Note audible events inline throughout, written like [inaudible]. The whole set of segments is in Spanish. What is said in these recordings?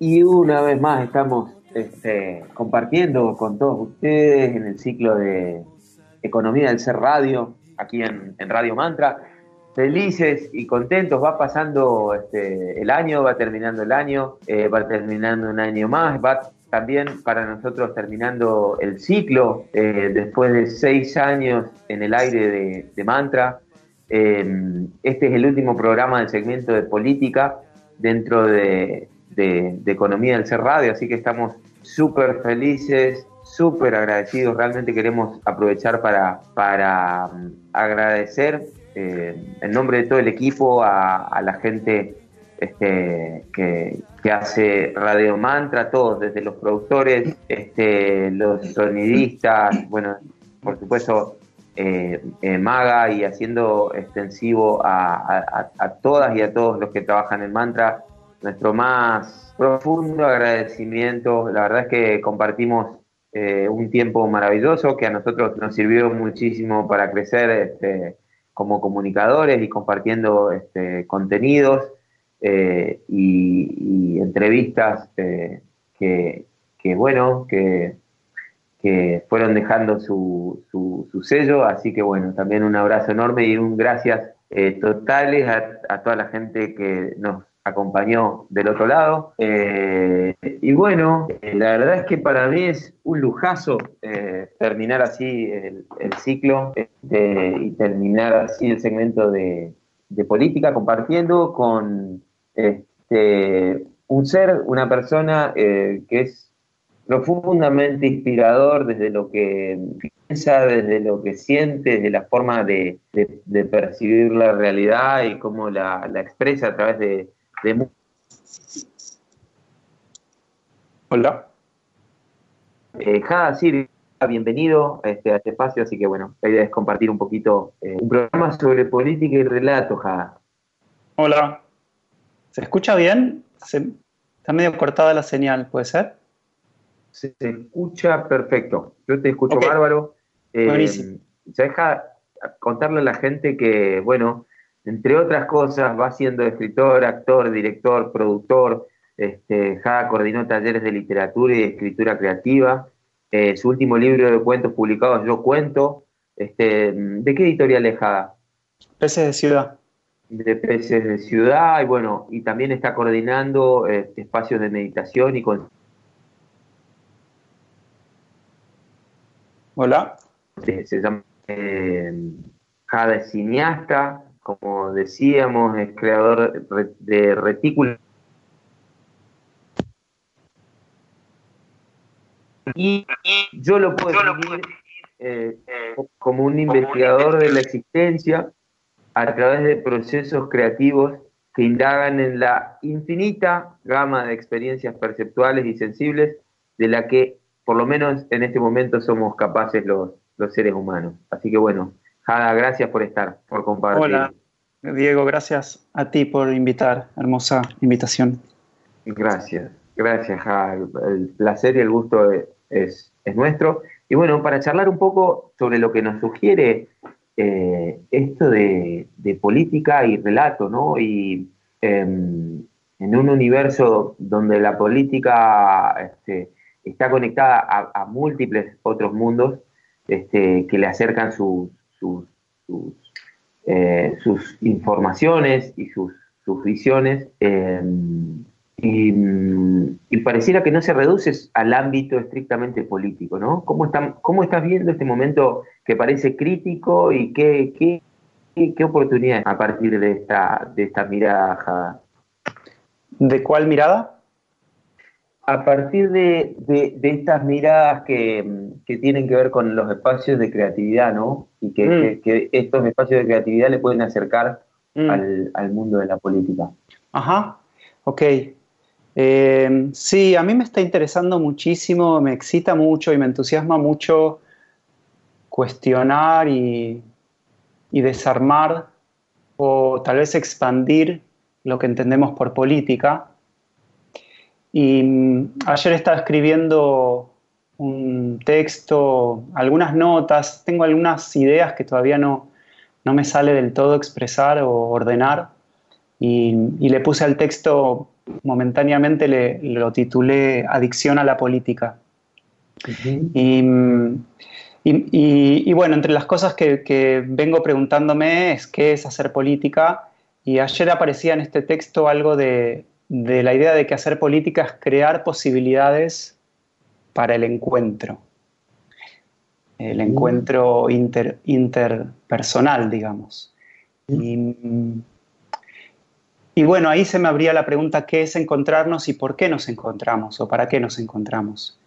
Y una vez más estamos este, compartiendo con todos ustedes en el ciclo de Economía del Ser Radio, aquí en, Radio Mantra. Felices y contentos, va pasando este, el año, va terminando el año, eh, va terminando un año más, va también para nosotros terminando el ciclo, eh, después de seis años en el aire de Mantra, este es el último programa del segmento de política dentro de, Economía del Ser Radio, así que estamos súper felices, súper agradecidos. Realmente queremos aprovechar para, para um, agradecer eh, en nombre de todo el equipo a, la gente este, que, que, hace Radio Mantra, todos, desde los productores, este, los sonidistas, bueno, por supuesto eh, eh, Maga y haciendo extensivo a, todas y a todos los que trabajan en Mantra nuestro más profundo agradecimiento. La verdad es que compartimos eh, un tiempo maravilloso que a nosotros nos sirvió muchísimo para crecer este, como comunicadores y compartiendo este, contenidos y, entrevistas que, que, bueno, que que fueron dejando su, su, sello, así que bueno, también un abrazo enorme y un gracias eh, totales a, toda la gente que nos acompañó del otro lado. Eh, y bueno, eh, la verdad es que para mí es un lujazo terminar así el, ciclo este, y terminar así el segmento de, de política compartiendo con este, un ser, una persona que es profundamente inspirador desde lo que piensa, desde lo que siente, desde la forma de, percibir la realidad y cómo la, expresa a través de, Hola. Eh, Jada bienvenido este, a este, espacio, así que bueno, la idea es compartir un poquito eh, un programa sobre política y relato, Jada. Hola. ¿Se escucha bien? está medio cortada la señal, ¿puede ser? Se escucha perfecto. Yo te escucho bárbaro. Eh, se deja contarle a la gente que, bueno, entre otras cosas, va siendo escritor, actor, director, productor. Este, Jada coordinó talleres de literatura y de escritura creativa. Eh, su último libro de cuentos publicados, Yo Cuento. Este, ¿De qué editorial es Jada? Peces de Ciudad. De Peces de Ciudad, y bueno, y también está coordinando este, espacios de meditación y con Hola. se llama eh, Jada es cineasta, como decíamos, es creador de retículos. Y yo lo puedo definir eh, como un investigador de la existencia a través de procesos creativos que indagan en la infinita gama de experiencias perceptuales y sensibles de la que por lo menos en este momento somos capaces los, los seres humanos. Así que bueno, Jada, gracias por estar, por compartir. Hola, Diego, gracias a ti por invitar, hermosa invitación. Gracias, gracias, Jada. El placer y el gusto es, es nuestro. Y bueno, para charlar un poco sobre lo que nos sugiere eh, esto de, política y relato, ¿no? Y em, en un universo donde la política este, está conectada a, múltiples otros mundos este, que le acercan sus, sus, eh, informaciones y sus, visiones. Eh, y, pareciera que no se reduce al ámbito estrictamente político, ¿no? ¿Cómo, están, cómo estás viendo este momento que parece crítico y qué, qué, qué, oportunidad a partir de esta, de esta mirada? ¿De cuál mirada? A partir de, estas miradas que, tienen que ver con los espacios de creatividad, ¿no? Y que, mm. estos espacios de creatividad le pueden acercar mm. al, mundo de la política. Ajá, ok. Eh, sí, a mí me está interesando muchísimo, me excita mucho y me entusiasma mucho cuestionar y, y desarmar o tal vez expandir lo que entendemos por política. Y mm, ayer estaba escribiendo un texto, algunas notas, tengo algunas ideas que todavía no, no me sale del todo expresar o ordenar. Y, le puse al texto, momentáneamente le, lo titulé Adicción a la política. y, y, bueno, entre las cosas que, que, vengo preguntándome es qué es hacer política. Y ayer aparecía en este texto algo de, de la idea de que hacer política es crear posibilidades para el encuentro, el mm. encuentro interpersonal, digamos. Mm. Y, bueno, ahí se me abría la pregunta, ¿qué es encontrarnos y por qué nos encontramos o para qué nos encontramos?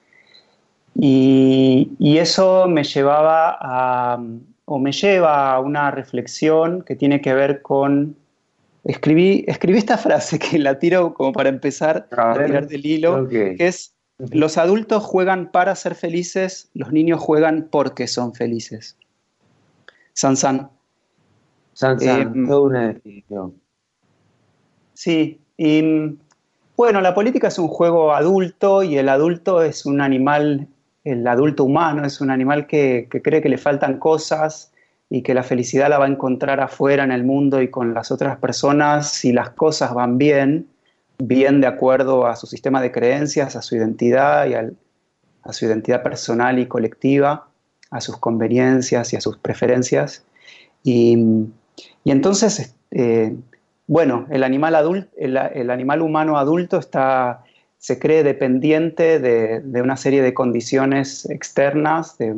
Y, eso me llevaba a, o me lleva a una reflexión que tiene que ver con escribí, escribí esta frase que la tiro como para empezar a, tirar del hilo, que es los adultos juegan para ser felices, los niños juegan porque son felices. Sansan. Sansan, eh, toda una definición. Sí, y bueno, la política es un juego adulto y el adulto es un animal, el adulto humano es un animal que, que cree que le faltan cosas y que la felicidad la va a encontrar afuera en el mundo y con las otras personas si las cosas van bien bien de acuerdo a su sistema de creencias, a su identidad y a su identidad personal y colectiva, a sus conveniencias y a sus preferencias. Y, entonces, eh, bueno, el animal, adulto, el, animal humano adulto está, se cree dependiente de, una serie de condiciones externas, de,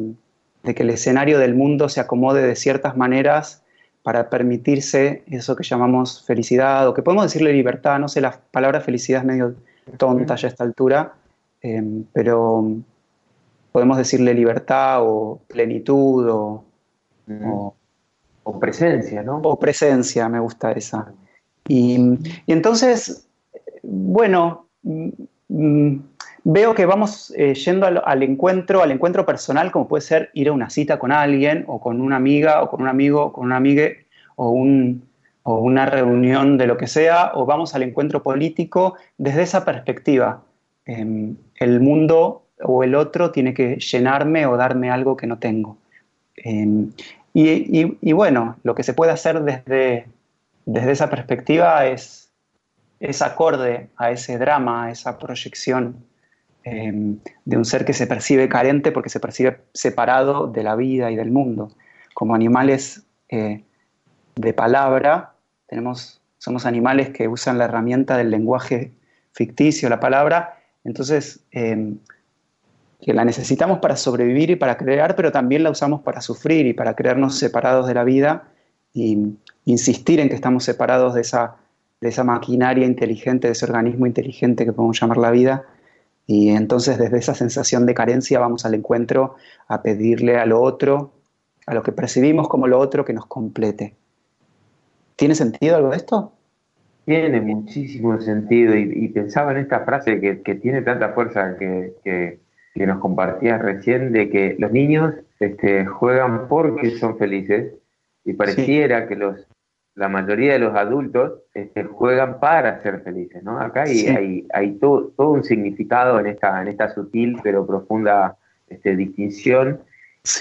de, que el escenario del mundo se acomode de ciertas maneras para permitirse eso que llamamos felicidad, o que podemos decirle libertad, no sé, la palabra felicidad es medio tonta ya a esta altura, em, pero podemos decirle libertad o plenitud o, o, presencia, ¿no? O presencia, me gusta esa. Y, entonces, bueno, mm, veo que vamos eh, yendo al, encuentro, al encuentro personal, como puede ser ir a una cita con alguien, o con una amiga, o con un amigo, o con una amiga, o, una reunión de lo que sea, o vamos al encuentro político desde esa perspectiva. Em, el mundo o el otro tiene que llenarme o darme algo que no tengo. Em, y, bueno, lo que se puede hacer desde, desde esa perspectiva es, es acorde a ese drama, a esa proyección Em, de un ser que se percibe carente porque se percibe separado de la vida y del mundo. Como animales eh, de palabra, tenemos, somos animales que usan la herramienta del lenguaje ficticio, la palabra, entonces em, que la necesitamos para sobrevivir y para crear, pero también la usamos para sufrir y para creernos separados de la vida y insistir en que estamos separados de esa, de esa maquinaria inteligente, de ese organismo inteligente que podemos llamar la vida, y entonces desde esa sensación de carencia vamos al encuentro a pedirle a lo otro, a lo que percibimos como lo otro, que nos complete. ¿Tiene sentido algo de esto? Tiene muchísimo sentido y, pensaba en esta frase que, tiene tanta fuerza que, que, nos compartías recién, de que los niños este, juegan porque son felices y pareciera que los la mayoría de los adultos este, juegan para ser felices, ¿no? Acá hay, hay, todo, todo, un significado en esta, en esta sutil pero profunda este, distinción.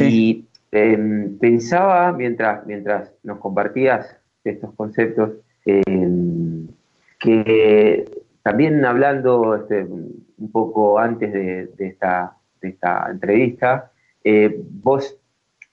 Y em, pensaba, mientras, mientras nos compartías estos conceptos, em, que también hablando este, un poco antes de, esta, de esta entrevista, eh, vos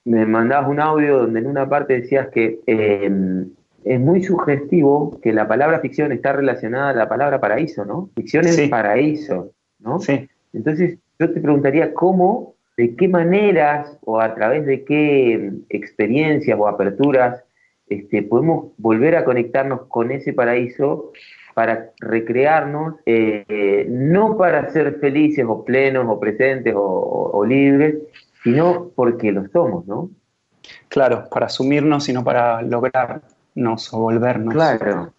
me mandabas un audio donde en una parte decías que em, es muy sugestivo que la palabra ficción está relacionada a la palabra paraíso, ¿no? Ficción es paraíso, ¿no? Sí. Entonces, yo te preguntaría cómo, de qué maneras o a través de qué experiencias o aperturas este, podemos volver a conectarnos con ese paraíso para recrearnos, eh, no para ser felices o plenos o presentes o libres, sino porque lo somos, ¿no? Claro, para asumirnos y no para lograr o volvernos. Claro.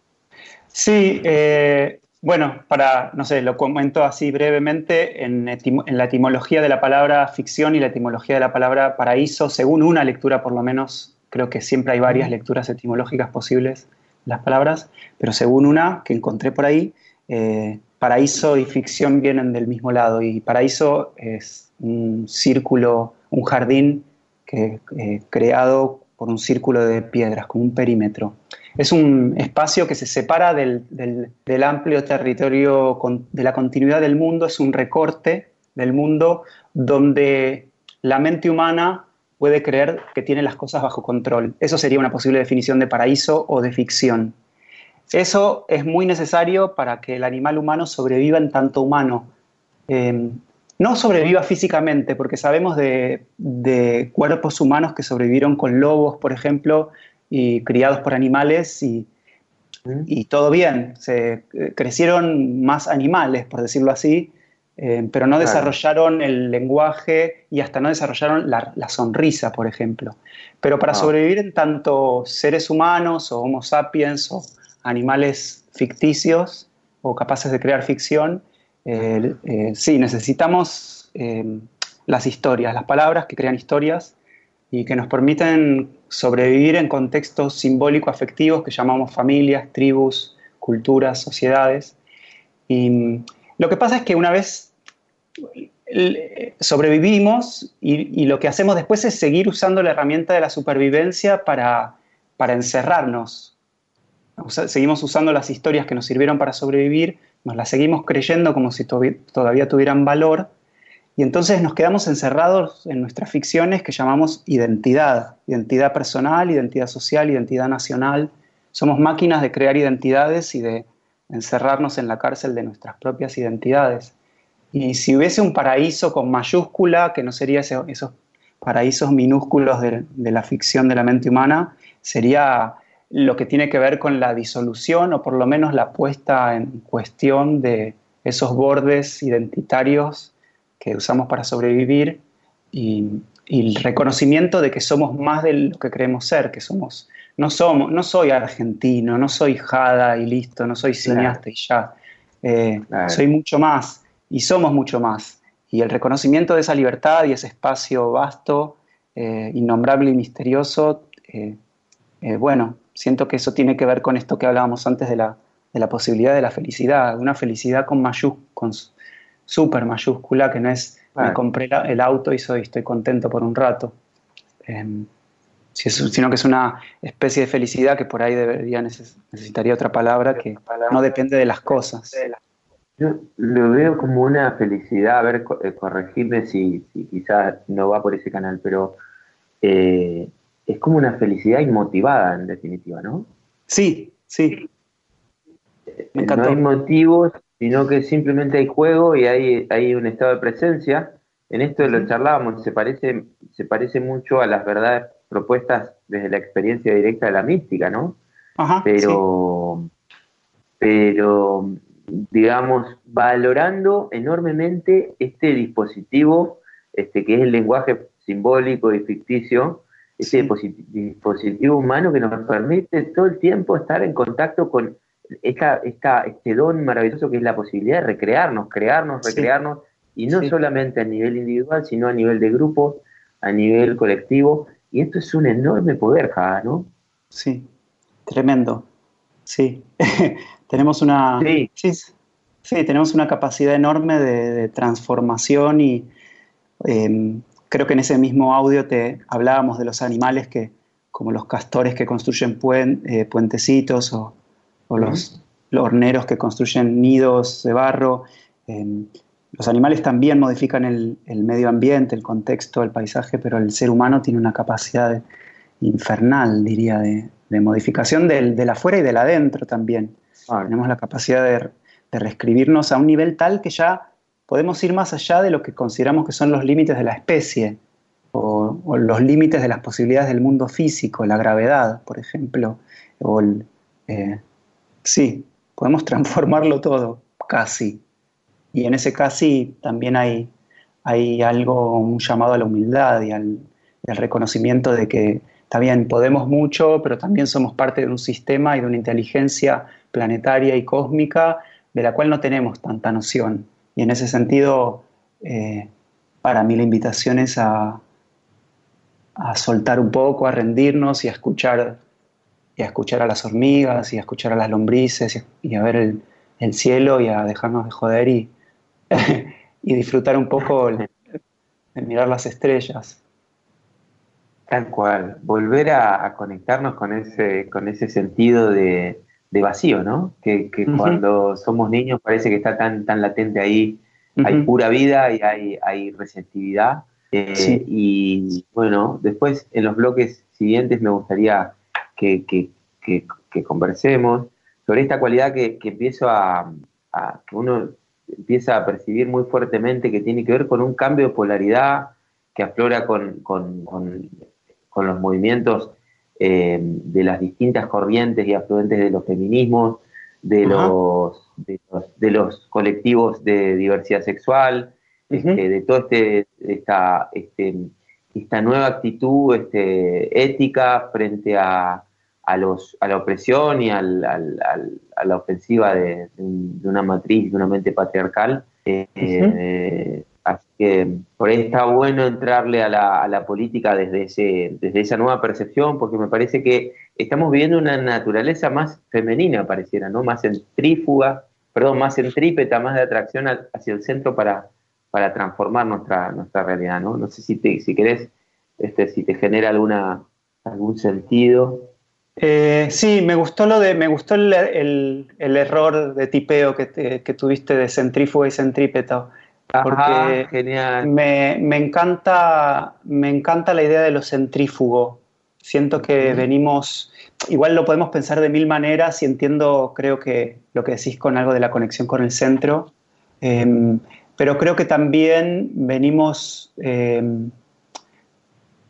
Sí, eh, bueno, para, no sé, lo comento así brevemente, en, la etimología de la palabra ficción y la etimología de la palabra paraíso, según una lectura por lo menos, creo que siempre hay varias lecturas etimológicas posibles las palabras, pero según una que encontré por ahí, eh, paraíso y ficción vienen del mismo lado y paraíso es un círculo, un jardín que, eh, creado por un círculo de piedras, como un perímetro es un espacio que se separa del, amplio territorio de la continuidad del mundo, es un recorte del mundo donde la mente humana puede creer que tiene las cosas bajo control. Eso sería una posible definición de paraíso o de ficción. Eso es muy necesario para que el animal humano sobreviva en tanto humano. Em, no sobreviva físicamente, porque sabemos de, de, cuerpos humanos que sobrevivieron con lobos, por ejemplo, y criados por animales y, y todo bien. Se eh, crecieron más animales, por decirlo así, eh, pero no desarrollaron el lenguaje y hasta no desarrollaron la, sonrisa, por ejemplo. Pero para ah. sobrevivir en tanto seres humanos o homo sapiens o animales ficticios o capaces de crear ficción, eh, sí, necesitamos las historias, las palabras que crean historias y que nos permiten sobrevivir en contextos simbólico-afectivos que llamamos familias, tribus, culturas, sociedades. Y mm, lo que pasa es que una vez sobrevivimos y, lo que hacemos después es seguir usando la herramienta de la supervivencia para, para encerrarnos. seguimos usando las historias que nos sirvieron para sobrevivir, nos las seguimos creyendo como si todavía tuvieran valor y entonces nos quedamos encerrados en nuestras ficciones que llamamos identidad, identidad personal, identidad social, identidad nacional. Somos máquinas de crear identidades y de encerrarnos en la cárcel de nuestras propias identidades. Y si hubiese un paraíso con mayúscula, que no sería esos paraísos minúsculos de, de la ficción de la mente humana, sería lo que tiene que ver con la disolución o por lo menos la puesta en cuestión de esos bordes identitarios que usamos para sobrevivir y, el reconocimiento de que somos más de lo que creemos ser, que somos, no somos, no soy argentino, no soy jada y listo, no soy cineasta y ya, eh, soy mucho más y somos mucho más. Y el reconocimiento de esa libertad y ese espacio vasto, eh, innombrable y misterioso, eh, bueno, siento que eso tiene que ver con esto que hablábamos antes de la, de la posibilidad de la felicidad, una felicidad con mayúsculas, súper mayúscula, que no es me compré el auto y soy, estoy contento por un rato, em, sino que es una especie de felicidad que por ahí debería necesitaría otra palabra que no depende de las cosas. Yo lo veo como una felicidad, a ver, eh, corregirme si, si quizás no va por ese canal, pero eh, es como una felicidad inmotivada en definitiva, ¿no? Sí, sí. Eh, no hay motivos sino que simplemente hay juego y hay, hay un estado de presencia. En esto lo charlábamos, se parece, se parece mucho a las verdades propuestas desde la experiencia directa de la mística, ¿no? pero, pero, digamos, valorando enormemente este dispositivo, este que es el lenguaje simbólico y ficticio, ese dispositivo humano que nos permite todo el tiempo estar en contacto con esta, este don maravilloso que es la posibilidad de recrearnos, crearnos, recrearnos, y no solamente a nivel individual, sino a nivel de grupo, a nivel colectivo. Y esto es un enorme poder, Jada, ¿no? Sí, tremendo. Sí, [laughs] tenemos una... Sí. sí. tenemos una capacidad enorme de, transformación y em, creo que en ese mismo audio te hablábamos de los animales que, como los castores que construyen eh, puentecitos o o los, horneros que construyen nidos de barro. Em, los animales también modifican el, medio ambiente, el contexto, el paisaje, pero el ser humano tiene una capacidad infernal, diría, de, modificación del, del, afuera y del adentro también. Tenemos la capacidad de, reescribirnos a un nivel tal que ya podemos ir más allá de lo que consideramos que son los límites de la especie o, los límites de las posibilidades del mundo físico, la gravedad, por ejemplo, o el, eh, Sí, podemos [laughs] transformarlo todo, casi. Y en ese casi también hay, algo, un llamado a la humildad y al, reconocimiento de que está bien, podemos mucho, pero también somos parte de un sistema y de una inteligencia planetaria y cósmica de la cual no tenemos tanta noción. Y en ese sentido, eh, para mí la invitación es a, a soltar un poco, a rendirnos y a escuchar, y a escuchar a las hormigas y a escuchar a las lombrices y, a ver el, cielo y a dejarnos de joder y, [laughs] y disfrutar un poco de mirar las estrellas. Tal cual, volver a, conectarnos con ese, con ese sentido de, vacío, ¿no? Que, cuando somos niños parece que está tan, tan latente ahí, hay pura vida y hay, hay receptividad. Eh, y bueno, después en los bloques siguientes me gustaría que, conversemos sobre esta cualidad que, empiezo a, que uno empieza a percibir muy fuertemente que tiene que ver con un cambio de polaridad que aflora con, los movimientos eh, de las distintas corrientes y afluentes de los feminismos, de los, de los, de los colectivos de diversidad sexual, este, de toda este, esta, este, esta nueva actitud este, ética frente a, a, los, a la opresión y al, a la ofensiva de, una matriz, de una mente patriarcal. Eh, así que por ahí está bueno entrarle a la, a la política desde, ese, desde esa nueva percepción, porque me parece que estamos viviendo una naturaleza más femenina, pareciera, ¿no? Más centrífuga, perdón, más centrípeta, más de atracción hacia el centro para, para transformar nuestra, nuestra realidad, ¿no? No sé si, te, si querés, este, si te genera alguna, algún sentido. Eh, sí, me gustó lo de, me gustó el, el, error de tipeo que, que, tuviste de centrífugo y centrípeto. Porque genial. Me, me, encanta, me encanta la idea de lo centrífugo. Siento que venimos, igual lo podemos pensar de mil maneras y entiendo, creo que lo que decís con algo de la conexión con el centro. Em, pero creo que también venimos em,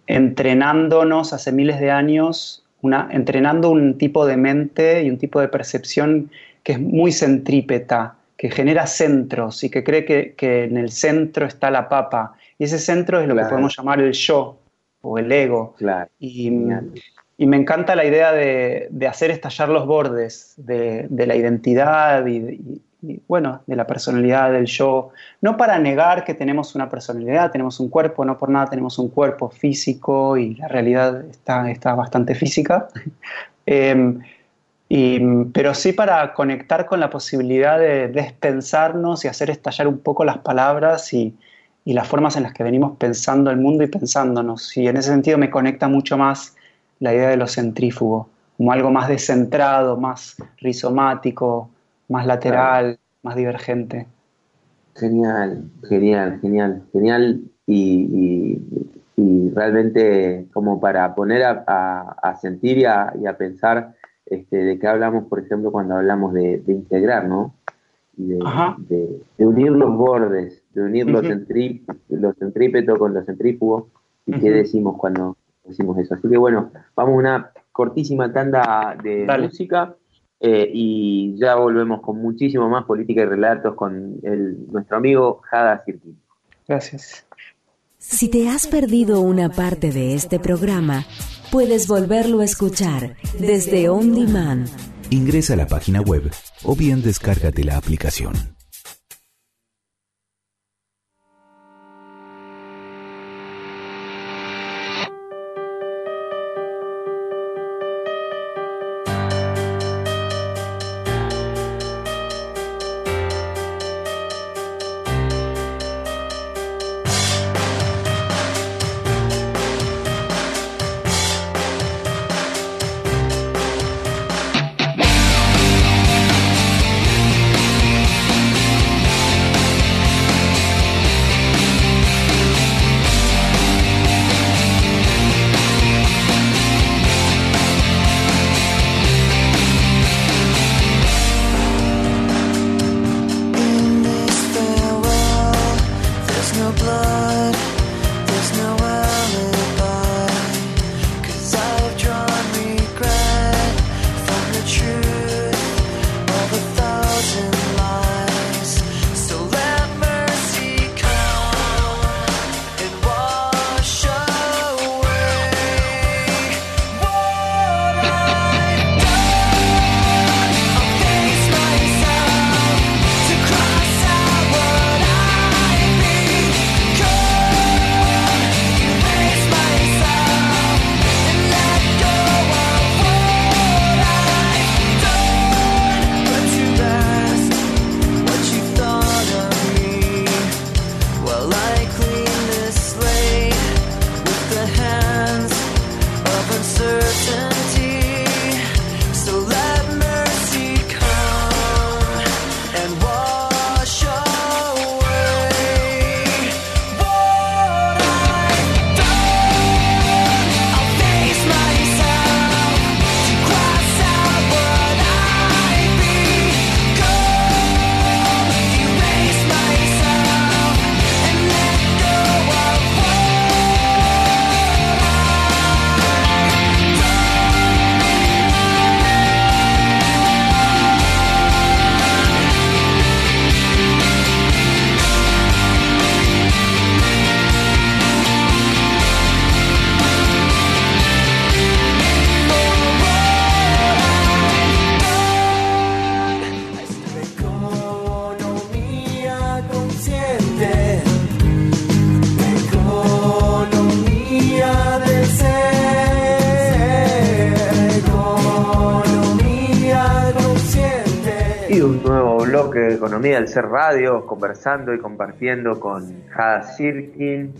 entrenándonos hace miles de años, una, entrenando un tipo de mente y un tipo de percepción que es muy centrípeta, que genera centros y que cree que, en el centro está la papa. Y ese centro es lo que podemos llamar el yo o el ego. Y, me encanta la idea de, hacer estallar los bordes de, la identidad y, bueno, de la personalidad del yo, no para negar que tenemos una personalidad, tenemos un cuerpo, no por nada tenemos un cuerpo físico y la realidad está, está bastante física, [laughs] em, pero sí para conectar con la posibilidad de despensarnos y hacer estallar un poco las palabras y, y las formas en las que venimos pensando el mundo y pensándonos. Y en ese sentido me conecta mucho más la idea de lo centrífugo, como algo más descentrado, más rizomático, más lateral, más divergente. Genial, genial, genial, genial y, realmente como para poner a, sentir y a, pensar este, de qué hablamos, por ejemplo, cuando hablamos de, integrar, ¿no? Y de, unir los bordes, de unir los, centrípetos con los centrífugos y qué decimos cuando decimos eso. Así que bueno, vamos a una cortísima tanda de música eh, y ya volvemos con muchísimo más política y relatos con nuestro amigo Jada Cirquín. Gracias. Si te has perdido una parte de este programa, puedes volverlo a escuchar desde On Demand. Ingresa a la página web o bien descárgate la aplicación. Un nuevo bloque de Economía del Ser Radio, conversando y compartiendo con Jada Sirkin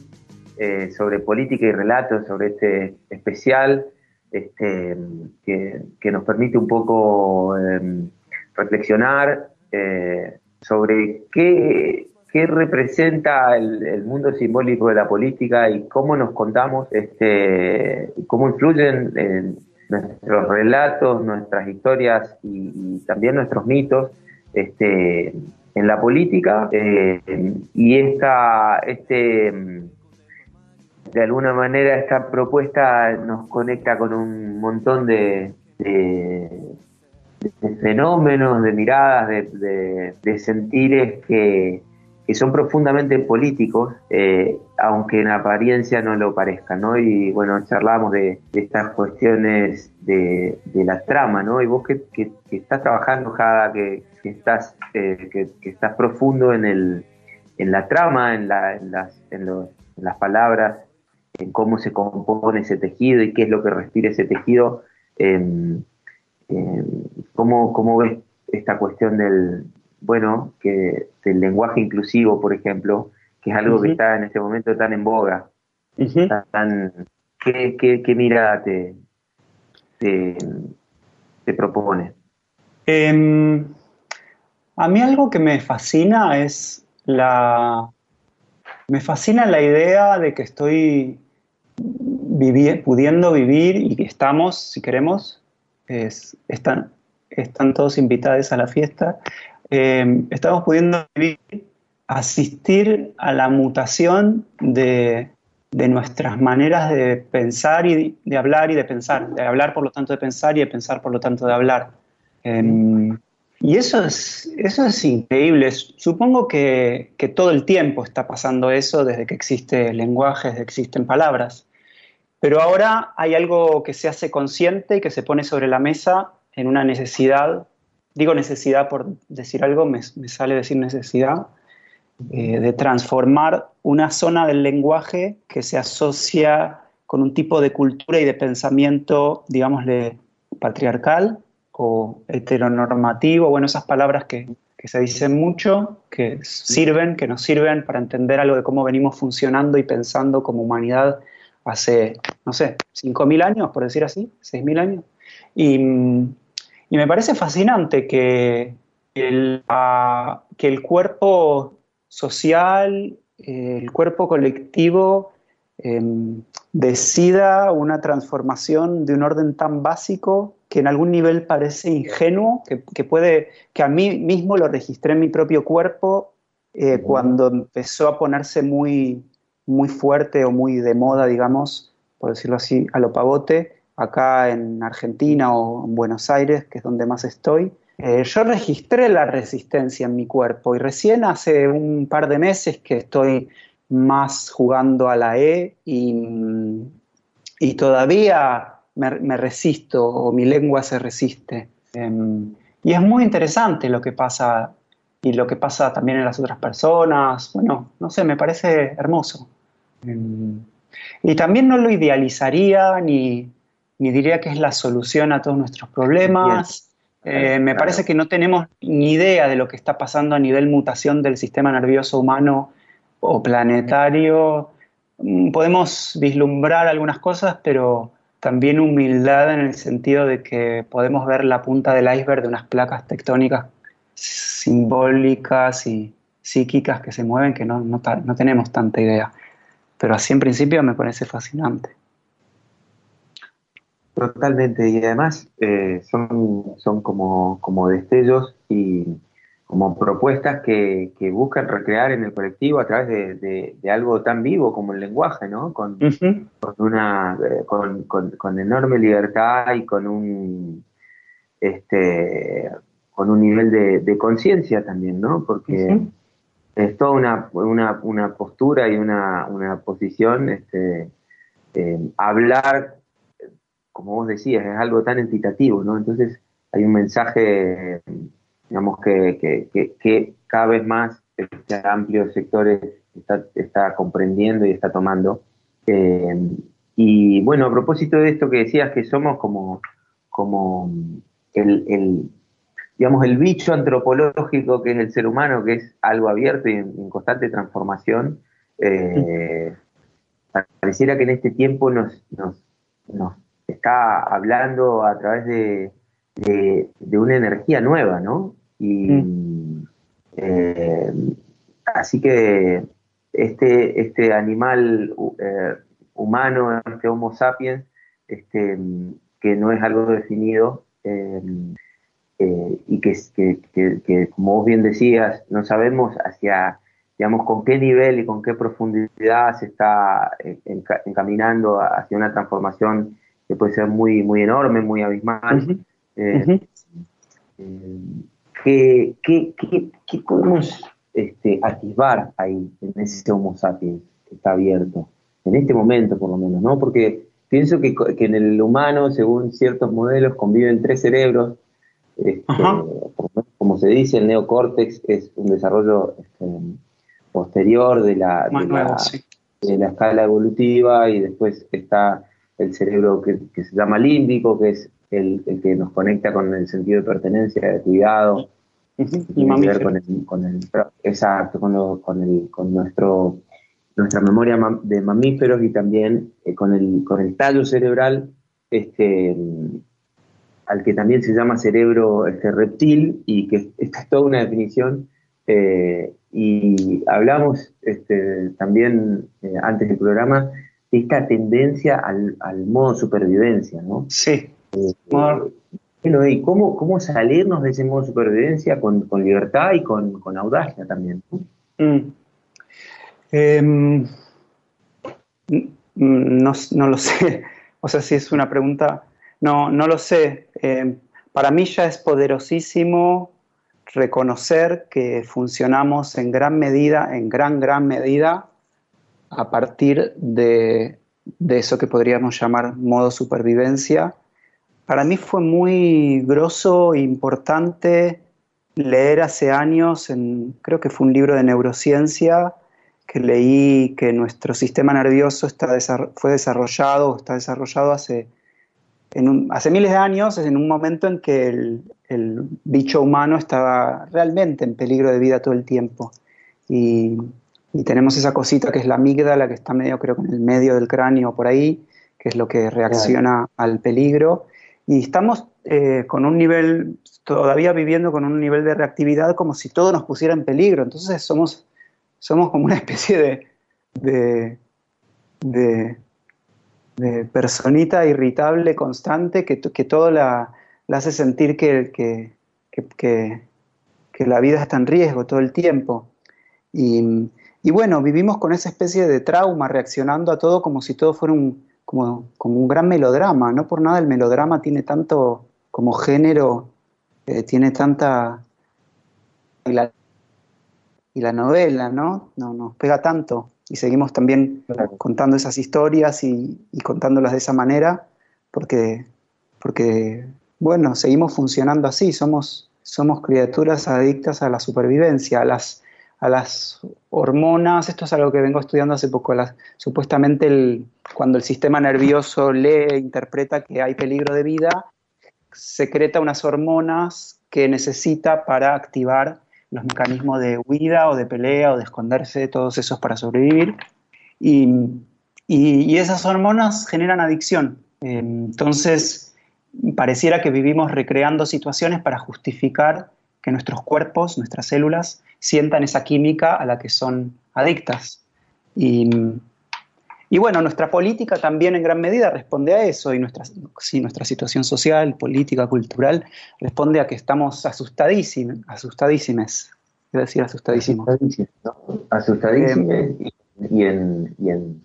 eh, sobre política y relatos, sobre este especial este, que, nos permite un poco em, reflexionar eh, sobre qué, representa el, mundo simbólico de la política y cómo nos contamos, este, cómo influyen en nuestros relatos, nuestras historias y, también nuestros mitos este, en la política eh, y esta, este, de alguna manera esta propuesta nos conecta con un montón de, fenómenos, de miradas, de, de sentires que, que son profundamente políticos, eh, aunque en apariencia no lo parezca, ¿no? Y bueno, charlamos de, estas cuestiones de, la trama, ¿no? Y vos que, estás trabajando, Jada, que, estás, eh, que, estás profundo en, el, en la trama, en, las, en, las palabras, en cómo se compone ese tejido y qué es lo que respira ese tejido, eh, ¿cómo, ¿cómo ves esta cuestión del, bueno, que el lenguaje inclusivo, por ejemplo, que es algo que está en este momento tan en boga. ¿qué, qué, mirada te, te, propone? Em, a mí algo que me fascina es la... Me fascina la idea de que estoy pudiendo vivir y que estamos, si queremos, es, están, están todos invitados a la fiesta, eh, estamos pudiendo asistir a la mutación de, nuestras maneras de pensar y de hablar y de pensar, de hablar por lo tanto de pensar y de pensar por lo tanto de hablar. Em, y eso es, eso es increíble. Supongo que, todo el tiempo está pasando eso desde que existe lenguaje, desde que existen palabras. Pero ahora hay algo que se hace consciente y que se pone sobre la mesa en una necesidad digo necesidad por decir algo, me, sale decir necesidad, eh, de transformar una zona del lenguaje que se asocia con un tipo de cultura y de pensamiento, digámosle, patriarcal o heteronormativo, bueno, esas palabras que, que se dicen mucho, que sirven, que nos sirven para entender algo de cómo venimos funcionando y pensando como humanidad hace, no sé, 5.000 años, por decir así, 6.000 años. Y, y me parece fascinante que el, que el cuerpo social, el cuerpo colectivo, em, decida una transformación de un orden tan básico que en algún nivel parece ingenuo, que, puede, que a mí mismo lo registré en mi propio cuerpo eh, cuando empezó a ponerse muy, muy fuerte o muy de moda, digamos, por decirlo así, a lo pavote, acá en Argentina o en Buenos Aires, que es donde más estoy, eh, yo registré la resistencia en mi cuerpo y recién hace un par de meses que estoy más jugando a la E y, y todavía me, resisto o mi lengua se resiste. Em, y es muy interesante lo que pasa y lo que pasa también en las otras personas. Bueno, no sé, me parece hermoso. Em, y también no lo idealizaría ni, ni diría que es la solución a todos nuestros problemas. Eh, me parece que no tenemos ni idea de lo que está pasando a nivel mutación del sistema nervioso humano o planetario. Mm, podemos vislumbrar algunas cosas, pero también humildad en el sentido de que podemos ver la punta del iceberg de unas placas tectónicas simbólicas y psíquicas que se mueven que no, no, no tenemos tanta idea. Pero así en principio me parece fascinante. Totalmente, y además eh, son, son como, como destellos y como propuestas que, buscan recrear en el colectivo a través de, algo tan vivo como el lenguaje, ¿no? Con, con una, eh, con, enorme libertad y con un, este, con un nivel de, conciencia también, ¿no? Porque es toda una, una, una, postura y una, una posición, este, eh, hablar como vos decías, es algo tan entitativo, ¿no? Entonces hay un mensaje, digamos, que, que, cada vez más este amplio sectores está, está comprendiendo y está tomando. Eh, y bueno, a propósito de esto que decías, que somos como, como el, digamos, el bicho antropológico que es el ser humano, que es algo abierto y en, constante transformación, eh, pareciera que en este tiempo nos, nos, está hablando a través de, de, una energía nueva, ¿no? Y eh, así que este, este animal eh, humano, este Homo sapiens, este, que no es algo definido, eh, y que, como vos bien decías, no sabemos hacia, digamos, con qué nivel y con qué profundidad se está eh, encaminando hacia una transformación que puede ser muy, muy enorme, muy abismal. Eh, ¿qué, podemos este, atisbar ahí, en ese Homo sapiens que está abierto? En este momento, por lo menos, ¿no? Porque pienso que, que en el humano, según ciertos modelos, conviven tres cerebros este, como se dice, el neocórtex es un desarrollo este, posterior de la, de, la, escala evolutiva y después está el cerebro que, se llama límbico, que es el, que nos conecta con el sentido de pertenencia, de cuidado. Y con el, con el, exacto, con, con, el, con nuestro, nuestra memoria de mamíferos y también eh, con, el, con el tallo cerebral este, al que también se llama cerebro este, reptil y que esta es toda una definición. Eh, y hablamos este, también eh, antes del programa esta tendencia al, modo supervivencia, ¿no? Sí. Eh, bueno, ¿y cómo, cómo salirnos de ese modo supervivencia con, libertad y con, audacia también? Mm. Em, no, no lo [laughs] sé. O sea, si es una pregunta no, no lo sé. Eh, para mí ya es poderosísimo reconocer que funcionamos en gran medida, en gran, gran medida, a partir de, eso que podríamos llamar modo supervivencia. Para mí fue muy grosso e importante leer hace años, en, creo que fue un libro de neurociencia, que leí que nuestro sistema nervioso está fue desarrollado, está desarrollado hace hace miles de años, en un momento en que el, bicho humano estaba realmente en peligro de vida todo el tiempo. Y, tenemos esa cosita que es la amígdala, que está medio, creo que en el medio del cráneo por ahí, que es lo que reacciona al peligro. Y estamos eh, con un nivel, todavía viviendo con un nivel de reactividad como si todo nos pusiera en peligro. Entonces somos, somos como una especie de, de de personita irritable, constante, que, que todo la, hace sentir que, que, que, la vida está en riesgo todo el tiempo. Y, y, bueno, vivimos con esa especie de trauma, reaccionando a todo como si todo fuera un, como, como un gran melodrama. No por nada el melodrama tiene tanto como género, eh, tiene tanta... Y la, y la novela, ¿no? No nos pega tanto y seguimos también contando esas historias y, contándolas de esa manera porque, porque, bueno, seguimos funcionando así, somos, somos criaturas adictas a la supervivencia, a las, a las hormonas, esto es algo que vengo estudiando hace poco, las, supuestamente el, cuando el sistema nervioso lee, interpreta que hay peligro de vida, secreta unas hormonas que necesita para activar los mecanismos de huida o de pelea o de esconderse, todos esos para sobrevivir. Y, esas hormonas generan adicción. Entonces, pareciera que vivimos recreando situaciones para justificar que nuestros cuerpos, nuestras células, sientan esa química a la que son adictas. Y, bueno, nuestra política también en gran medida responde a eso y nuestra, nuestra situación social, política, cultural responde a que estamos asustadísimos, asustadísimes, es decir, asustadísimos. Asustadísimos, y, en, y en,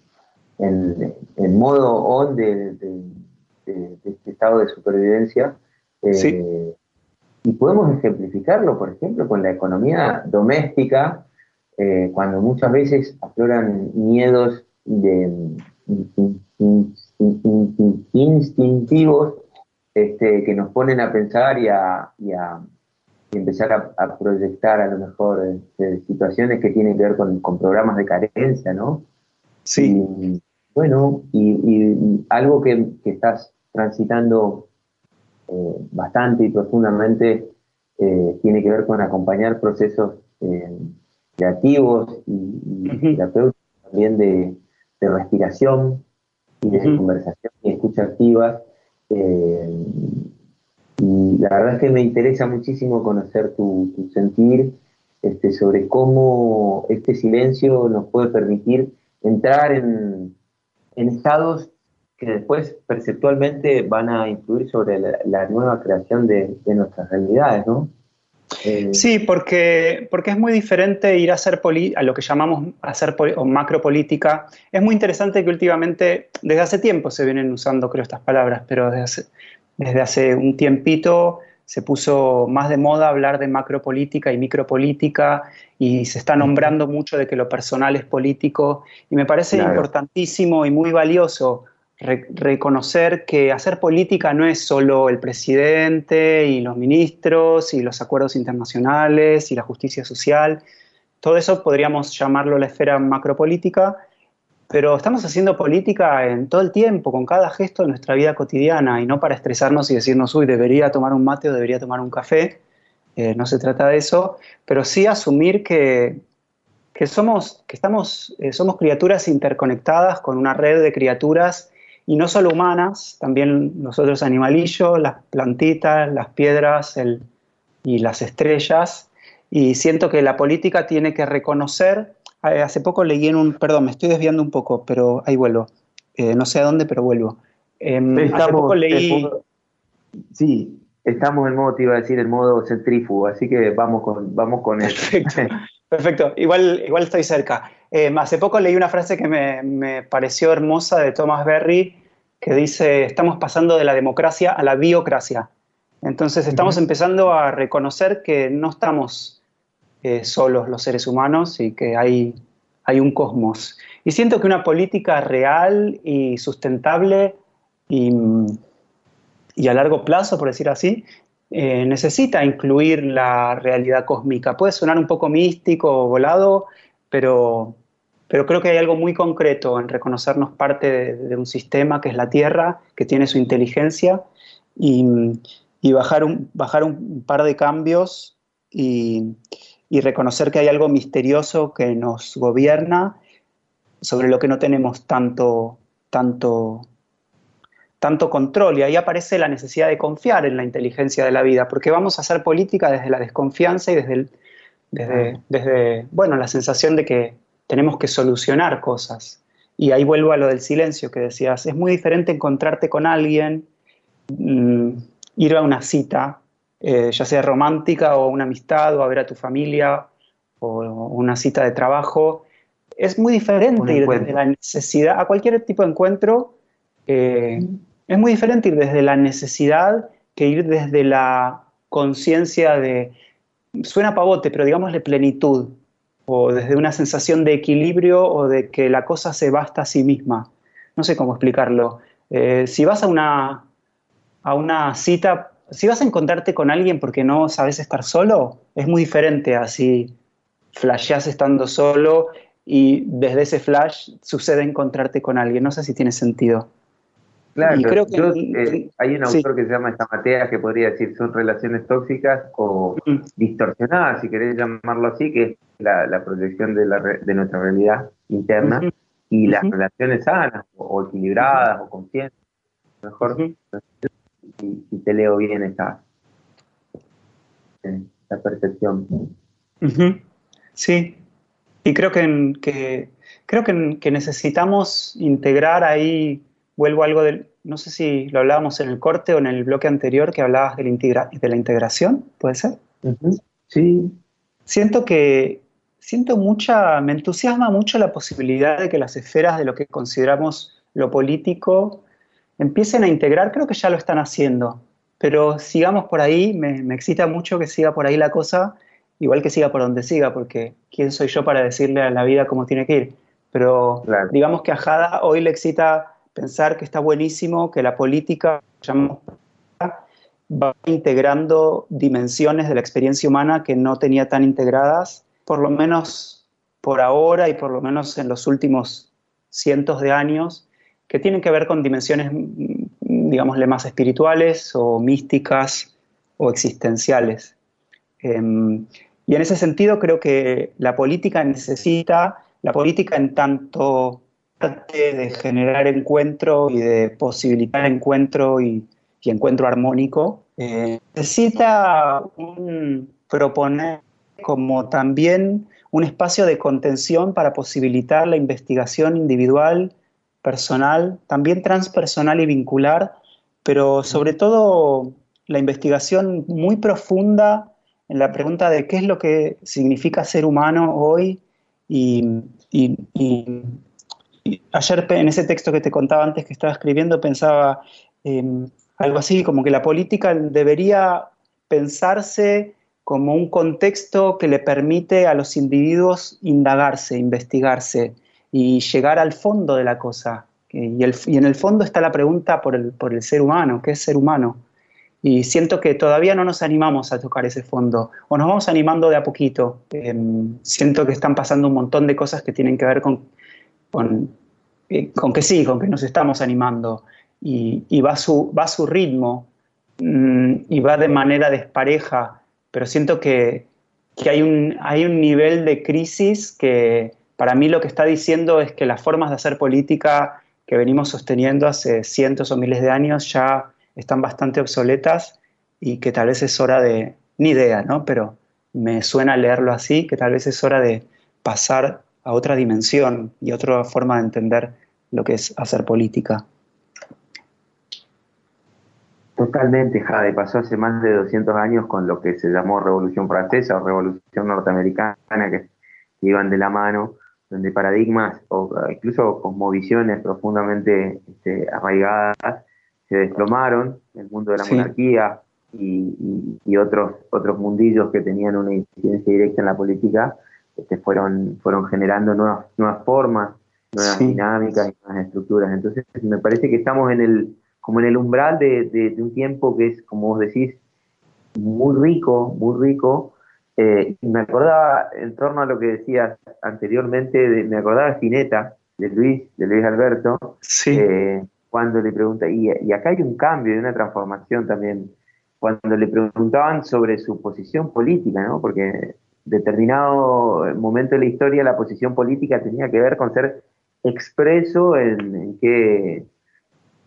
en, modo on de, este estado de supervivencia. Eh, y podemos ejemplificarlo, por ejemplo, con la economía doméstica, eh, cuando muchas veces afloran miedos de, instintivos este, que nos ponen a pensar y a, empezar a, proyectar a lo mejor este, situaciones que tienen que ver con, programas de carencia, ¿no? Sí. bueno, y, algo que, estás transitando eh, bastante y profundamente eh, tiene que ver con acompañar procesos eh, creativos y, terapéuticos también de, respiración y de conversación y escucha activa. Y la verdad es que me interesa muchísimo conocer tu, sentir este, sobre cómo este silencio nos puede permitir entrar en, estados que después perceptualmente van a influir sobre la, nueva creación de, nuestras realidades, ¿no? Eh, sí, porque, porque es muy diferente ir a hacer a lo que llamamos hacer o macropolítica. Es muy interesante que últimamente, desde hace tiempo se vienen usando, creo, estas palabras, pero desde hace, desde hace un tiempito se puso más de moda hablar de macropolítica y micropolítica y se está nombrando mucho de que lo personal es político y me parece importantísimo y muy valioso reconocer que hacer política no es solo el presidente y los ministros y los acuerdos internacionales y la justicia social. Todo eso podríamos llamarlo la esfera macropolítica, pero estamos haciendo política en todo el tiempo, con cada gesto de nuestra vida cotidiana y no para estresarnos y decirnos, uy, debería tomar un mate o debería tomar un café. Eh, no se trata de eso, pero sí asumir que, que somos, que estamos, eh, somos criaturas interconectadas con una red de criaturas y no solo humanas, también los otros animalillos, las plantitas, las piedras y las estrellas. Y siento que la política tiene que reconocer, eh, hace poco leí en un, perdón, me estoy desviando un poco, pero ahí vuelvo, eh, no sé a dónde, pero vuelvo. Em, hace poco leí... sí, estamos en modo, te iba a decir, en modo centrífugo, así que vamos con, vamos con eso. Perfecto, igual, igual estoy cerca. Eh, hace poco leí una frase que me, pareció hermosa de Thomas Berry, que dice, estamos pasando de la democracia a la biocracia. Entonces estamos empezando a reconocer que no estamos eh, solos los seres humanos y que hay, hay un cosmos. Y siento que una política real y sustentable y, y a largo plazo, por decir así, eh, necesita incluir la realidad cósmica. Puede sonar un poco místico o volado, pero, pero creo que hay algo muy concreto en reconocernos parte de, un sistema que es la Tierra, que tiene su inteligencia, y, bajar, un, bajar un par de cambios y, y reconocer que hay algo misterioso que nos gobierna sobre lo que no tenemos tanto, tanto tanto control. Y ahí aparece la necesidad de confiar en la inteligencia de la vida, porque vamos a hacer política desde la desconfianza y desde, desde, desde bueno, la sensación de que tenemos que solucionar cosas. Y ahí vuelvo a lo del silencio que decías, es muy diferente encontrarte con alguien, mm, ir a una cita, eh, ya sea romántica o una amistad o a ver a tu familia o una cita de trabajo, es muy diferente ir desde la necesidad a cualquier tipo de encuentro. Eh, es muy diferente ir desde la necesidad que ir desde la conciencia de, suena pavote, pero digámosle plenitud, o desde una sensación de equilibrio o de que la cosa se basta a sí misma. No sé cómo explicarlo. Eh, si vas a una, a una cita, si vas a encontrarte con alguien porque no sabes estar solo, es muy diferente a si flasheas estando solo y desde ese flash sucede encontrarte con alguien. No sé si tiene sentido. Claro, creo que, eh, hay un autor que se llama Estamatea que podría decir son relaciones tóxicas o mm. distorsionadas, si querés llamarlo así, que es la, proyección de, la, de, nuestra realidad interna, y las relaciones sanas o, equilibradas o conscientes. Mejor, si, te leo bien esta, esta percepción. Sí, y creo que, que creo que necesitamos integrar ahí vuelvo a algo del, no sé si lo hablábamos en el corte o en el bloque anterior que hablabas de la, de la integración, ¿puede ser? Sí. Siento que, siento mucha, me entusiasma mucho la posibilidad de que las esferas de lo que consideramos lo político empiecen a integrar, creo que ya lo están haciendo, pero sigamos por ahí, me, excita mucho que siga por ahí la cosa, igual que siga por donde siga, porque ¿quién soy yo para decirle a la vida cómo tiene que ir? Pero digamos que a Jada hoy le excita pensar que está buenísimo que la política va integrando dimensiones de la experiencia humana que no tenía tan integradas, por lo menos por ahora y por lo menos en los últimos cientos de años, que tienen que ver con dimensiones, digámosle, más espirituales o místicas o existenciales. Em, y en ese sentido creo que la política necesita, la política en tanto de generar encuentro y de posibilitar encuentro y, encuentro armónico, eh, necesita proponer como también un espacio de contención para posibilitar la investigación individual, personal, también transpersonal y vincular, pero sobre todo la investigación muy profunda en la pregunta de qué es lo que significa ser humano hoy y, ayer en ese texto que te contaba antes que estaba escribiendo pensaba em, algo así como que la política debería pensarse como un contexto que le permite a los individuos indagarse, investigarse y llegar al fondo de la cosa. Y, en el fondo está la pregunta por el, por el ser humano, ¿qué es ser humano? Y siento que todavía no nos animamos a tocar ese fondo, o nos vamos animando de a poquito. Em, siento que están pasando un montón de cosas que tienen que ver con, con, eh, que sí, con que nos estamos animando. Y, va, su, va a su ritmo mm, y va de manera despareja pero siento que, hay, un, hay un nivel de crisis que para mí lo que está diciendo es que las formas de hacer política que venimos sosteniendo hace cientos o miles de años ya están bastante obsoletas y que tal vez es hora de, ni idea, ¿no? Pero me suena leerlo así, que tal vez es hora de pasar a otra dimensión y otra forma de entender lo que es hacer política. Totalmente, Jade. Pasó hace más de 200 años con lo que se llamó Revolución Francesa o Revolución Norteamericana, que, iban de la mano, donde paradigmas o incluso cosmovisiones profundamente este, arraigadas se desplomaron, el mundo de la monarquía y, otros, otros mundillos que tenían una incidencia directa en la política, este, fueron, fueron generando nuevas, nuevas formas, nuevas dinámicas y nuevas estructuras. Entonces, me parece que estamos en el como en el umbral de, un tiempo que es, como vos decís, muy rico, muy rico. Eh, me acordaba, en torno a lo que decías anteriormente, me acordaba de Spinetta, de Luis, de Luis Alberto, eh, cuando le pregunta, y, acá hay un cambio, y una transformación también, cuando le preguntaban sobre su posición política, ¿no? Porque determinado momento de la historia la posición política tenía que ver con ser expreso en, en qué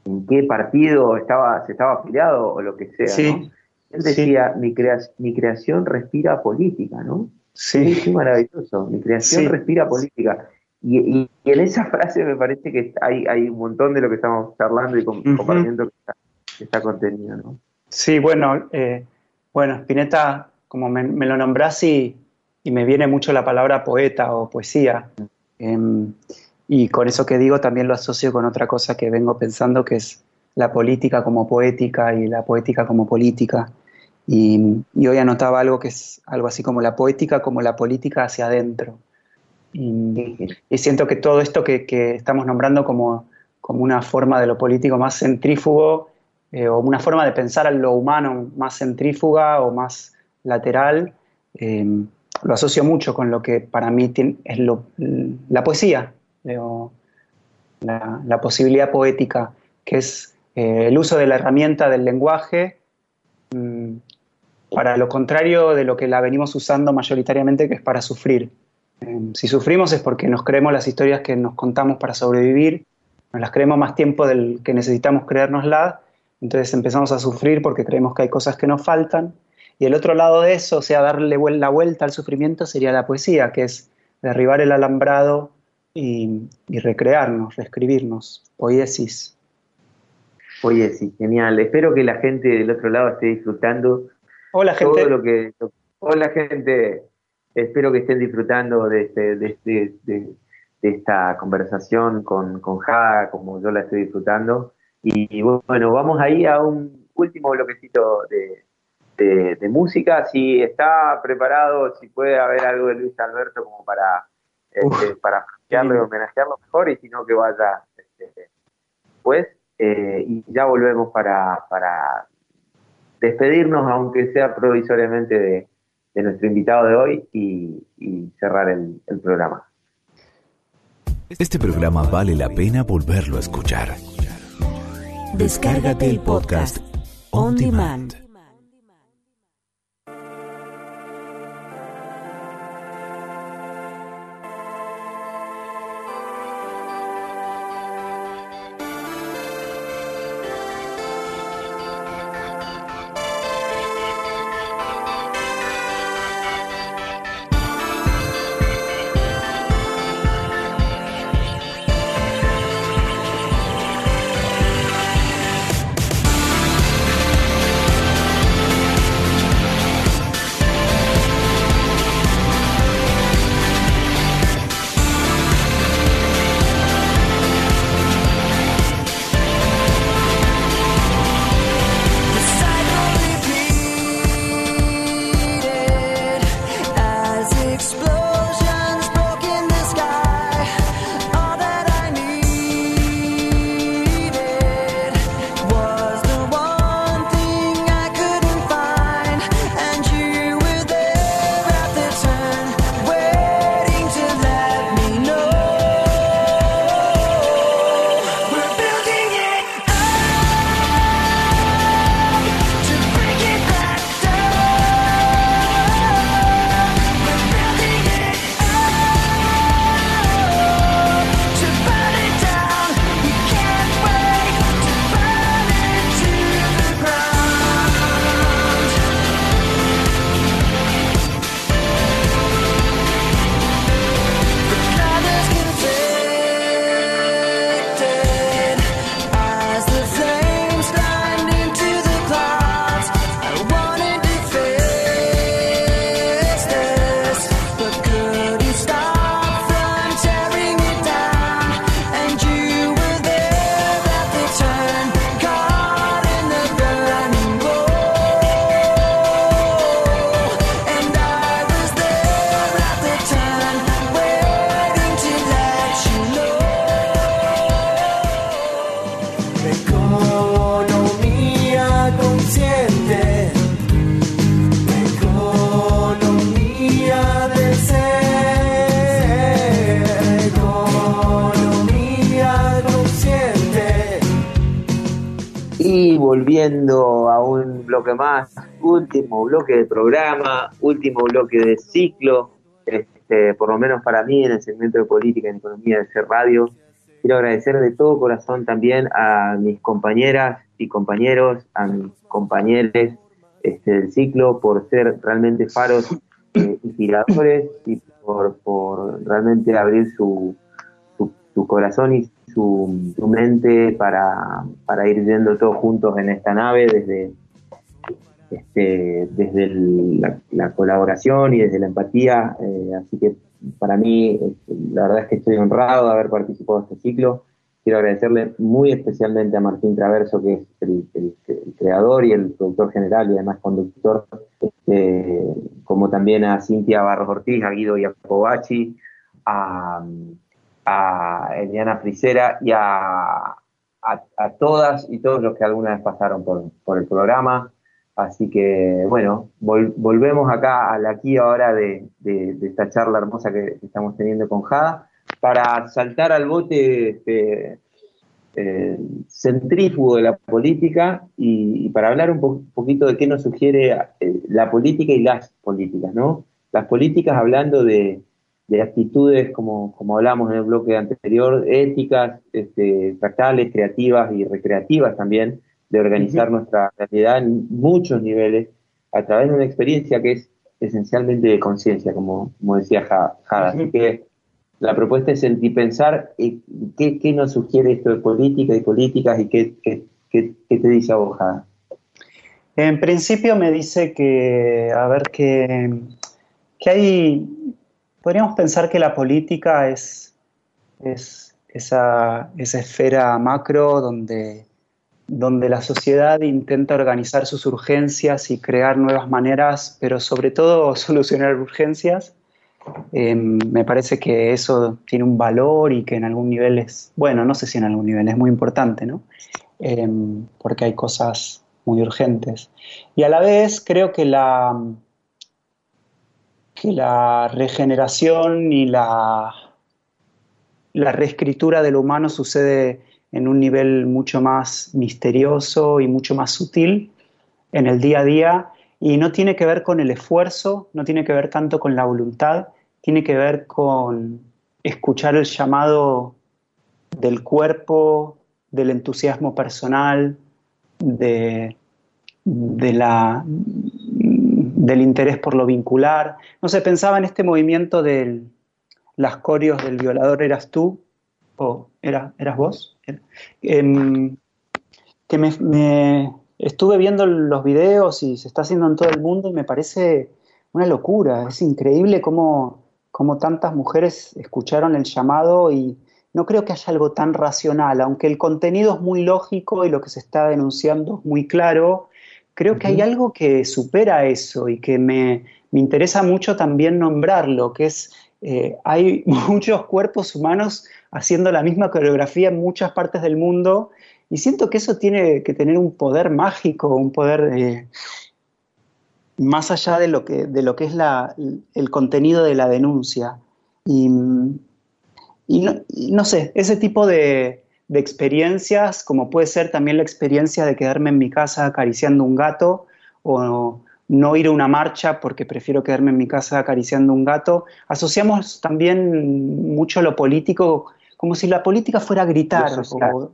en qué partido estaba, se estaba afiliado o lo que sea, ¿no? Él decía, mi, mi creación respira política, ¿no? Sí. Es maravilloso, mi creación respira política. Y, en esa frase me parece que hay, hay un montón de lo que estamos charlando y compartiendo que, está, contenido, ¿no? Sí, bueno, eh, bueno, Spinetta, como me, lo nombrás y, y, me viene mucho la palabra poeta o poesía. Eh, y con eso que digo también lo asocio con otra cosa que vengo pensando, que es la política como poética y la poética como política. Y, hoy anotaba algo que es algo así como la poética como la política hacia adentro. Y, siento que todo esto que, estamos nombrando como, como, una forma de lo político más centrífugo, eh, o una forma de pensar a lo humano más centrífuga o más lateral, eh, lo asocio mucho con lo que para mí es la poesía, la, posibilidad poética, que es eh, el uso de la herramienta del lenguaje mm, para lo contrario de lo que la venimos usando mayoritariamente, que es para sufrir. Em, si sufrimos es porque nos creemos las historias que nos contamos para sobrevivir, nos las creemos más tiempo del que necesitamos creérnoslas, entonces empezamos a sufrir porque creemos que hay cosas que nos faltan. Y el otro lado de eso, o sea, darle la vuelta al sufrimiento, sería la poesía, que es derribar el alambrado y, recrearnos, reescribirnos, poiesis. Poiesis, genial. Espero que la gente del otro lado esté disfrutando Hola, gente. todo lo que... Hola gente, espero que estén disfrutando de, este, de, este, de, esta conversación con, con Jada, como yo la estoy disfrutando. Y, bueno, vamos ahí a un último bloquecito de, de, música. Si está preparado, si puede haber algo de Luis Alberto como para, este, para y homenajearlo mejor y si no que vaya este, pues y ya volvemos para, para despedirnos aunque sea provisoriamente de, nuestro invitado de hoy y, cerrar el, el programa. Este programa vale la pena volverlo a escuchar. Descárgate el podcast On Demand programa, último bloque de ciclo, este, por lo menos para mí en el segmento de política y economía de ser radio. Quiero agradecer de todo corazón también a mis compañeras y compañeros, a mis compañeros este, del ciclo por ser realmente faros eh, inspiradores y por, por realmente abrir su, su, corazón y su, su mente para, para, ir yendo todos juntos en esta nave desde, este, desde la, colaboración y desde la empatía. Eh, así que para mí, este, la verdad es que estoy honrado de haber participado en este ciclo. Quiero agradecerle muy especialmente a Martín Traverso, que es el, creador y el productor general y además conductor, este, como también a Cintia Barros Ortiz, a Guido Iacobachi, a, a Eliana Frisera y a, todas y todos los que alguna vez pasaron por el programa. Así que, bueno, volvemos acá al aquí ahora de, de, esta charla hermosa que, estamos teniendo con Jada para saltar al bote este, eh, centrífugo de la política y, para hablar un poquito de qué nos sugiere eh, la política y las políticas, ¿no? Las políticas hablando de, de actitudes, como, como hablamos en el bloque anterior, éticas, este, fractales, creativas y recreativas también, de organizar nuestra realidad en muchos niveles a través de una experiencia que es esencialmente de conciencia, como, como decía Jada. Así que la propuesta es sentir pensar eh, qué, qué, nos sugiere esto de política y políticas y qué, qué, qué, te dice a vos, Jada. En principio me dice que, a ver, que, que hay Podríamos pensar que la política es, es esa, esa, esfera macro donde, donde la sociedad intenta organizar sus urgencias y crear nuevas maneras, pero sobre todo [laughs] solucionar urgencias. Em, me parece que eso tiene un valor y que en algún nivel es, bueno, no sé si en algún nivel es muy importante, ¿no? Em, porque hay cosas muy urgentes. Y a la vez creo que la, que la regeneración y la, la reescritura de lo humano sucede en un nivel mucho más misterioso y mucho más sutil en el día a día. Y no tiene que ver con el esfuerzo, no tiene que ver tanto con la voluntad, tiene que ver con escuchar el llamado del cuerpo, del entusiasmo personal, de, de la, del interés por lo vincular. No sé, pensaba en este movimiento de las corios del violador eras tú, o era, eras vos, que me, estuve viendo los videos y se está haciendo en todo el mundo y me parece una locura, es increíble cómo, cómo tantas mujeres escucharon el llamado y no creo que haya algo tan racional, aunque el contenido es muy lógico y lo que se está denunciando es muy claro, creo que hay algo que supera eso y que me, interesa mucho también nombrarlo, que es, eh, hay [laughs] muchos cuerpos humanos haciendo la misma coreografía en muchas partes del mundo y siento que eso tiene que tener un poder mágico, un poder eh, más allá de lo que, de lo que es el contenido de la denuncia. Y, y no sé, ese tipo de, de experiencias, como puede ser también la experiencia de quedarme en mi casa acariciando un gato o no ir a una marcha porque prefiero quedarme en mi casa acariciando un gato. Asociamos también mucho lo político como si la política fuera gritar, lo social,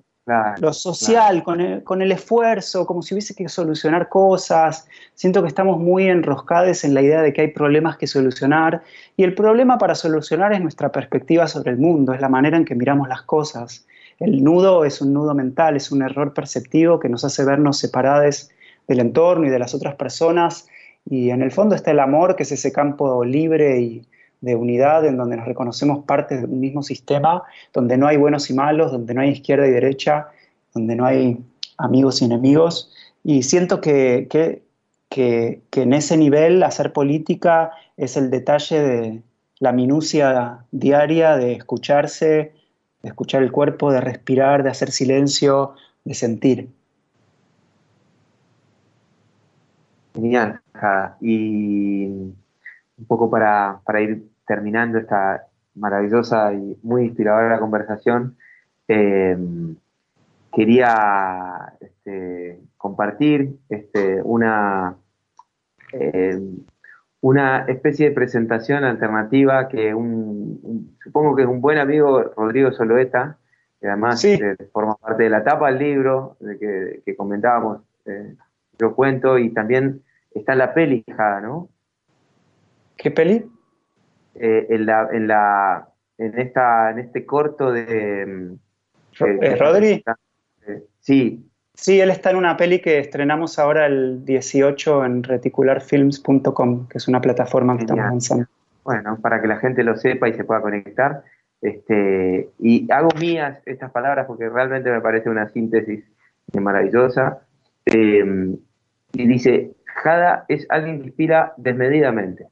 lo social con, el, con, el, esfuerzo, como si hubiese que solucionar cosas. Siento que estamos muy enroscados en la idea de que hay problemas que solucionar y el problema para solucionar es nuestra perspectiva sobre el mundo, es la manera en que miramos las cosas. El nudo es un nudo mental, es un error perceptivo que nos hace vernos separados del entorno y de las otras personas. Y en el fondo está el amor, que es ese campo libre y de unidad en donde nos reconocemos parte de un mismo sistema, donde no hay buenos y malos, donde no hay izquierda y derecha, donde no hay amigos y enemigos. Y siento que, que, que, que en ese nivel hacer política es el detalle de la minucia diaria de escucharse, de escuchar el cuerpo, de respirar, de hacer silencio, de sentir. Genial. Y un poco para, ir terminando esta maravillosa y muy inspiradora conversación, em, quería este, compartir este, una, eh, una especie de presentación alternativa que un, supongo que es un buen amigo, Rodrigo Soloeta, que además eh, forma parte de la tapa del libro de que, comentábamos, eh, yo cuento, y también está en la peli, ¿no? ¿Qué peli? en, la, en, la, en, esta, en este corto de... ¿Rodri? Sí. Sí, él está en una peli que estrenamos ahora el 18 en reticularfilms.com, que es una plataforma que estamos lanzando. Bueno, para que la gente lo sepa y se pueda conectar. Este, y hago mías estas palabras porque realmente me parece una síntesis maravillosa. Y dice, Jada es alguien que inspira desmedidamente.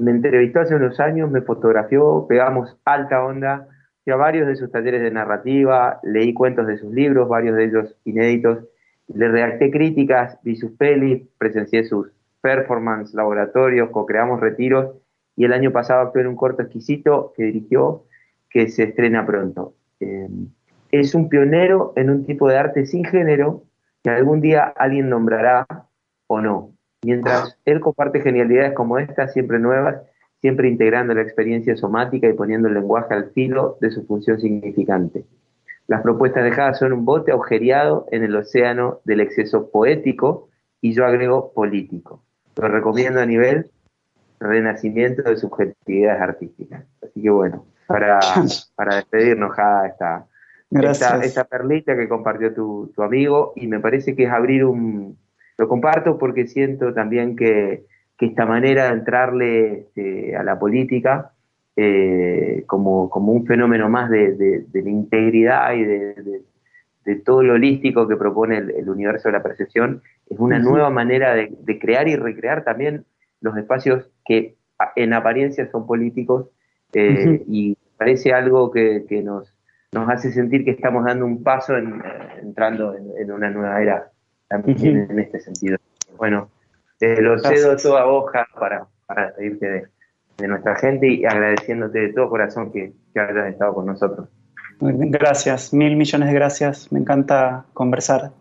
Me entrevistó hace unos años, me fotografió, pegamos alta onda, Fui a varios de sus talleres de narrativa, leí cuentos de sus libros, varios de ellos inéditos, le redacté críticas, vi sus pelis, presencié sus performance, laboratorios, co-creamos retiros y el año pasado actué en un corto exquisito que dirigió que se estrena pronto. Em, es un pionero en un tipo de arte sin género que algún día alguien nombrará o no. Mientras él comparte genialidades como esta, siempre nuevas, siempre integrando la experiencia somática y poniendo el lenguaje al filo de su función significante. Las propuestas dejadas son un bote agujereado en el océano del exceso poético y yo agrego político. Lo recomiendo a nivel renacimiento de subjetividades artísticas. Así que bueno, para, [laughs] para despedirnos, Jada, esta, esta, esta, perlita que compartió tu, tu amigo y me parece que es abrir un... Lo comparto porque siento también que que esta manera de entrarle este, a la política eh, como, un fenómeno más de, la integridad y de, todo lo holístico que propone el, universo de la percepción, es una nueva manera de, crear y recrear también los espacios que en apariencia son políticos eh, y parece algo que, nos, nos hace sentir que estamos dando un paso en, entrando en, una nueva era también en este sentido. Bueno, te lo cedo toda hoja para, para despedirte de, nuestra gente y agradeciéndote de todo corazón que, que hayas estado con nosotros. Gracias, mil millones de gracias. Me encanta conversar.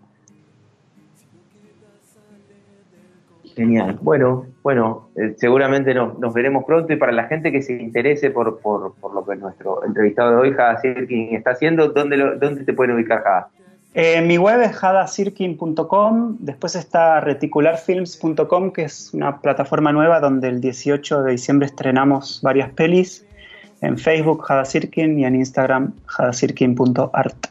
Genial. Bueno, bueno, eh, seguramente nos veremos pronto y para la gente que se interese por, por, por lo que nuestro entrevistado de hoy, Jada Sirkin, está haciendo, ¿dónde, lo, dónde te pueden ubicar, Jada? Eh, mi web es hadasirkin.com, después está reticularfilms.com, que es una plataforma nueva donde el 18 de diciembre estrenamos varias pelis, en Facebook hadasirkin y en Instagram hadasirkin.art.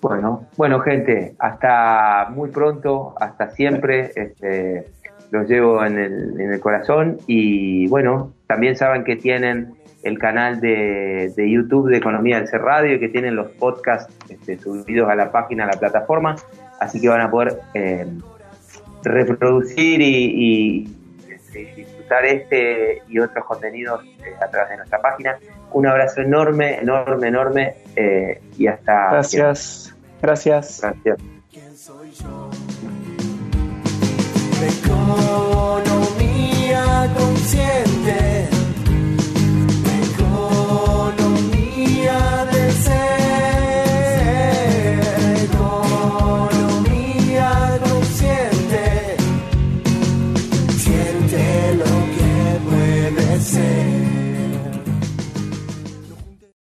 Bueno, bueno gente, hasta muy pronto, hasta siempre, este, los llevo en el, en el corazón y bueno, también saben que tienen el canal de, YouTube de Economía del Ser Radio, que tienen los podcasts este, subidos a la página, a la plataforma, así que van a poder eh, reproducir y, este, disfrutar este y otros contenidos eh, a través de nuestra página. Un abrazo enorme, enorme, enorme eh, y hasta... Gracias, gracias. Gracias de economía consciente.